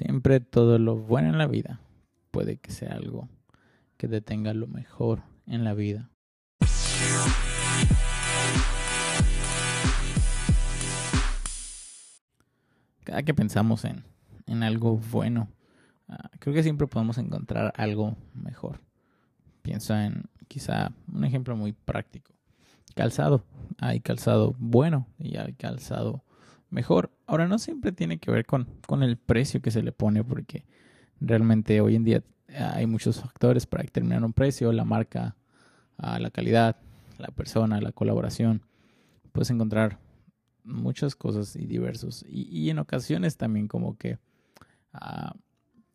siempre todo lo bueno en la vida puede que sea algo que detenga lo mejor en la vida. Cada que pensamos en, en algo bueno, ah, creo que siempre podemos encontrar algo mejor. Piensa en quizá un ejemplo muy práctico. Calzado. Hay calzado bueno y hay calzado mejor. Ahora no siempre tiene que ver con, con el precio que se le pone porque realmente hoy en día hay muchos factores para determinar un precio, la marca, ah, la calidad, la persona, la colaboración. Puedes encontrar muchas cosas y diversos. Y, en ocasiones también como que ah,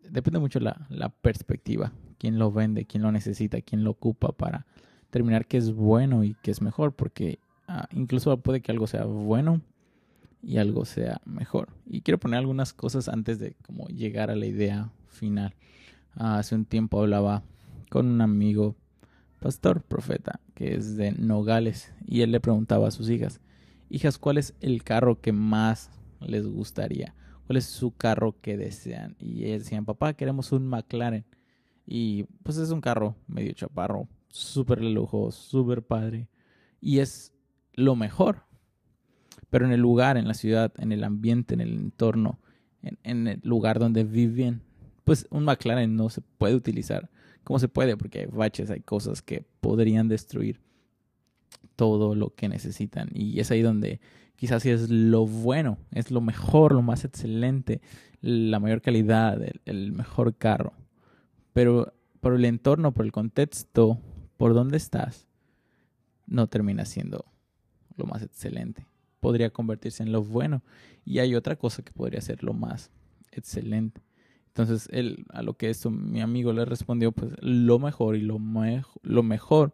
depende mucho la, la perspectiva, quién lo vende, quién lo necesita, quién lo ocupa para determinar qué es bueno y qué es mejor, porque ah, incluso puede que algo sea bueno y algo sea mejor. Y quiero poner algunas cosas antes de como llegar a la idea final. Ah, hace un tiempo hablaba con un amigo, pastor, profeta, que es de Nogales, y él le preguntaba a sus hijas, hijas, ¿cuál es el carro que más les gustaría? ¿Cuál es su carro que desean? Y ellos decían, papá, queremos un McLaren. Y pues es un carro medio chaparro, súper lujo, súper padre. Y es lo mejor. Pero en el lugar, en la ciudad, en el ambiente, en el entorno, en, el lugar donde viven, pues un McLaren no se puede utilizar como se puede, porque hay baches, hay cosas que podrían destruir todo lo que necesitan. Y es ahí donde quizás es lo bueno, es lo mejor, lo más excelente, la mayor calidad, el, mejor carro. Pero por el entorno, por el contexto, por dónde estás, no termina siendo lo más excelente. Podría convertirse en lo bueno. Y hay otra cosa que podría ser lo más excelente. Entonces, él, a lo que esto mi amigo le respondió, pues lo mejor y lo, lo mejor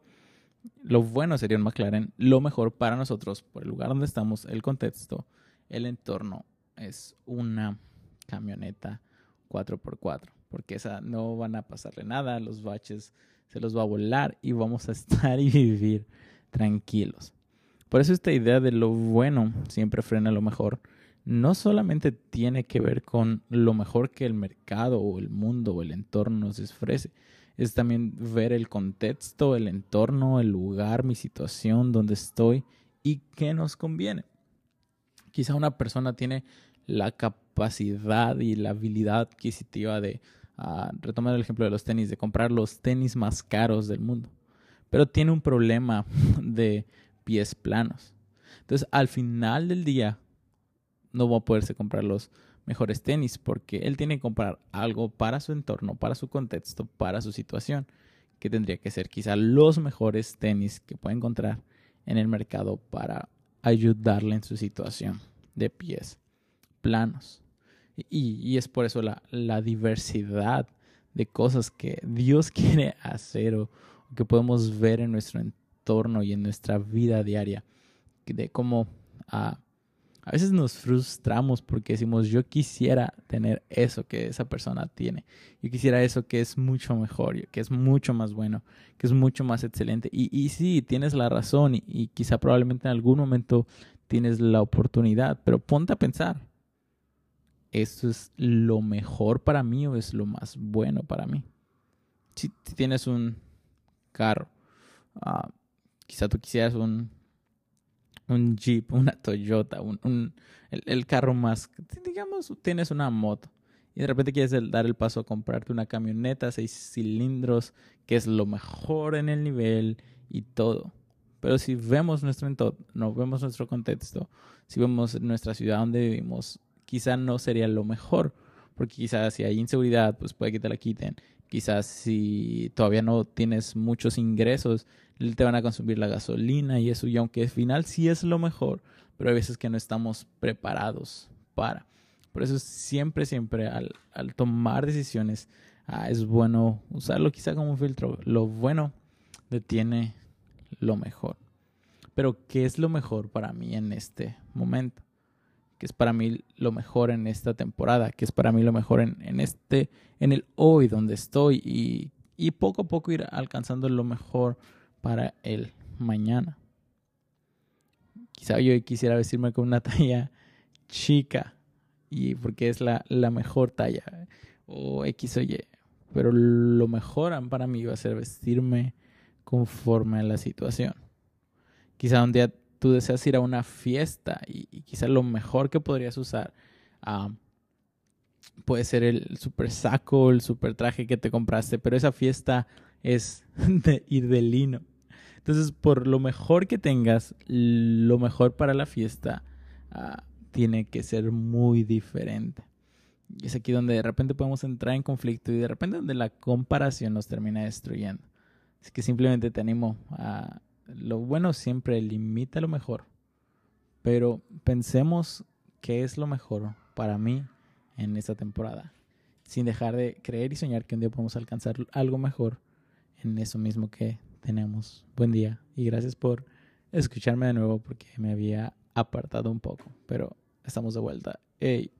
lo bueno sería un McLaren, lo mejor para nosotros, por el lugar donde estamos, el contexto, el entorno, es una camioneta 4x4, porque esa no van a pasarle nada, los baches se los va a volar y vamos a estar y vivir tranquilos. Por eso esta idea de lo bueno siempre frena lo mejor. No solamente tiene que ver con lo mejor que el mercado o el mundo o el entorno nos ofrece, es también ver el contexto, el entorno, el lugar, mi situación, donde estoy y qué nos conviene. Quizá una persona tiene la capacidad y la habilidad adquisitiva de, uh, retomar el ejemplo de los tenis, de comprar los tenis más caros del mundo, pero tiene un problema de pies planos. Entonces, al final del día, no va a poderse comprar los mejores tenis porque él tiene que comprar algo para su entorno, para su contexto, para su situación, que tendría que ser quizá los mejores tenis que puede encontrar en el mercado para ayudarle en su situación de pies planos. Y, es por eso la, la, diversidad de cosas que Dios quiere hacer o, que podemos ver en nuestro entorno y en nuestra vida diaria, de cómo a a veces nos frustramos porque decimos, yo quisiera tener eso que esa persona tiene. Yo quisiera eso que es mucho mejor, que es mucho más bueno, que es mucho más excelente. Y, y sí, tienes la razón y, y quizá probablemente en algún momento tienes la oportunidad, pero ponte a pensar, ¿esto es lo mejor para mí o es lo más bueno para mí? Si, tienes un carro, uh, quizá tú quisieras un un Jeep, una Toyota, un, el, carro más, digamos, tienes una moto y de repente quieres dar el paso a comprarte una camioneta, seis cilindros, que es lo mejor en el nivel y todo. Pero si vemos nuestro entorno, vemos nuestro contexto, si vemos nuestra ciudad donde vivimos, quizá no sería lo mejor, porque quizás si hay inseguridad, pues puede que te la quiten. Quizás si todavía no tienes muchos ingresos, te van a consumir la gasolina y eso, y aunque al final sí es lo mejor, pero hay veces que no estamos preparados para. Por eso siempre, siempre al, tomar decisiones ah, es bueno usarlo quizá como un filtro. Lo bueno detiene lo mejor. Pero ¿qué es lo mejor para mí en este momento? ¿Qué es para mí lo mejor en esta temporada? ¿Qué es para mí lo mejor en, en este, en el hoy donde estoy? Y, y poco a poco ir alcanzando lo mejor para el mañana. Quizá yo quisiera vestirme con una talla chica y porque es la, la mejor talla o X o Y. Pero lo mejor para mí va a ser vestirme conforme a la situación. Quizá un día tú deseas ir a una fiesta y, quizá lo mejor que podrías usar puede ser el super saco, el super traje que te compraste, pero esa fiesta es de ir de lino. Entonces, por lo mejor que tengas, lo mejor para la fiesta ah, tiene que ser muy diferente. Y es aquí donde de repente podemos entrar en conflicto y de repente donde la comparación nos termina destruyendo. Así que simplemente te animo a... Lo bueno siempre limita lo mejor. Pero pensemos qué es lo mejor para mí en esta temporada. Sin dejar de creer y soñar que un día podemos alcanzar algo mejor en eso mismo que tenemos. Buen día y gracias por escucharme de nuevo porque me había apartado un poco, pero estamos de vuelta. Hey.